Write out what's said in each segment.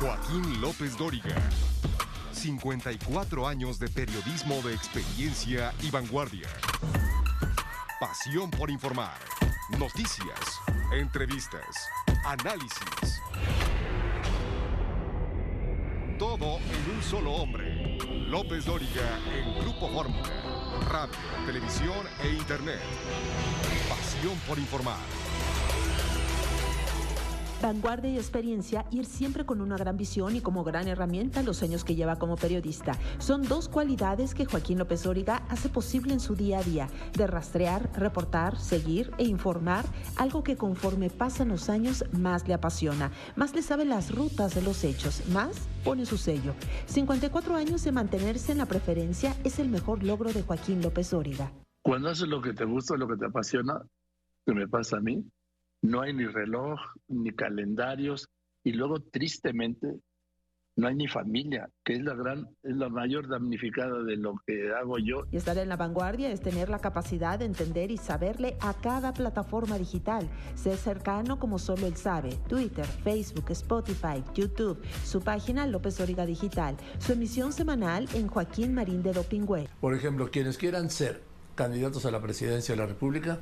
Joaquín López Dóriga. 54 años de periodismo de experiencia y vanguardia. Pasión por informar. Noticias, entrevistas, análisis. Todo en un solo hombre. López Dóriga en Grupo Fórmula. Radio, televisión e internet. Pasión por informar. Vanguardia y experiencia, ir siempre con una gran visión y como gran herramienta los años que lleva como periodista. Son dos cualidades que Joaquín López Óriga hace posible en su día a día, de rastrear, reportar, seguir e informar, algo que conforme pasan los años más le apasiona, más le sabe las rutas de los hechos, más pone su sello. 54 años de mantenerse en la preferencia es el mejor logro de Joaquín López Óriga. Cuando haces lo que te gusta, lo que te apasiona, que me pasa a mí, no hay ni reloj, ni calendarios, y luego tristemente no hay ni familia, que es la gran, es la mayor damnificada de lo que hago yo. Y estar en la vanguardia es tener la capacidad de entender y saberle a cada plataforma digital, ser cercano como solo él sabe. Twitter, Facebook, Spotify, YouTube, su página López Origa Digital, su emisión semanal en Joaquín Marín de Dopingüe. Por ejemplo, quienes quieran ser candidatos a la presidencia de la República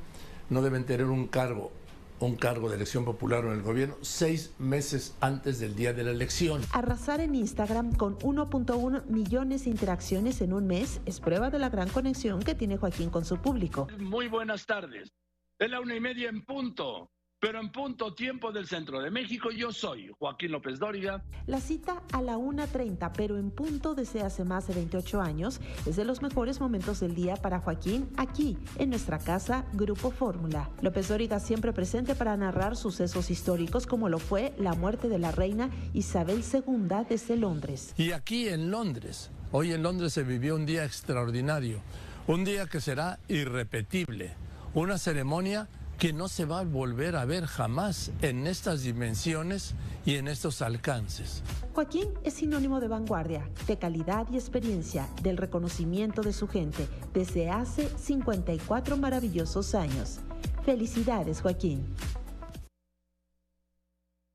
no deben tener un cargo un cargo de elección popular en el gobierno seis meses antes del día de la elección. Arrasar en Instagram con 1.1 millones de interacciones en un mes es prueba de la gran conexión que tiene Joaquín con su público. Muy buenas tardes. Es la una y media en punto pero en punto tiempo del centro de México. Yo soy Joaquín López Dóriga. La cita a la 1.30, pero en punto desde hace más de 28 años, es de los mejores momentos del día para Joaquín aquí, en nuestra casa Grupo Fórmula. López Dóriga siempre presente para narrar sucesos históricos como lo fue la muerte de la reina Isabel II desde Londres. Y aquí en Londres, hoy en Londres se vivió un día extraordinario, un día que será irrepetible, una ceremonia que no se va a volver a ver jamás en estas dimensiones y en estos alcances. Joaquín es sinónimo de vanguardia, de calidad y experiencia, del reconocimiento de su gente desde hace 54 maravillosos años. Felicidades, Joaquín.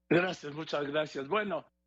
Gracias, muchas gracias. Bueno,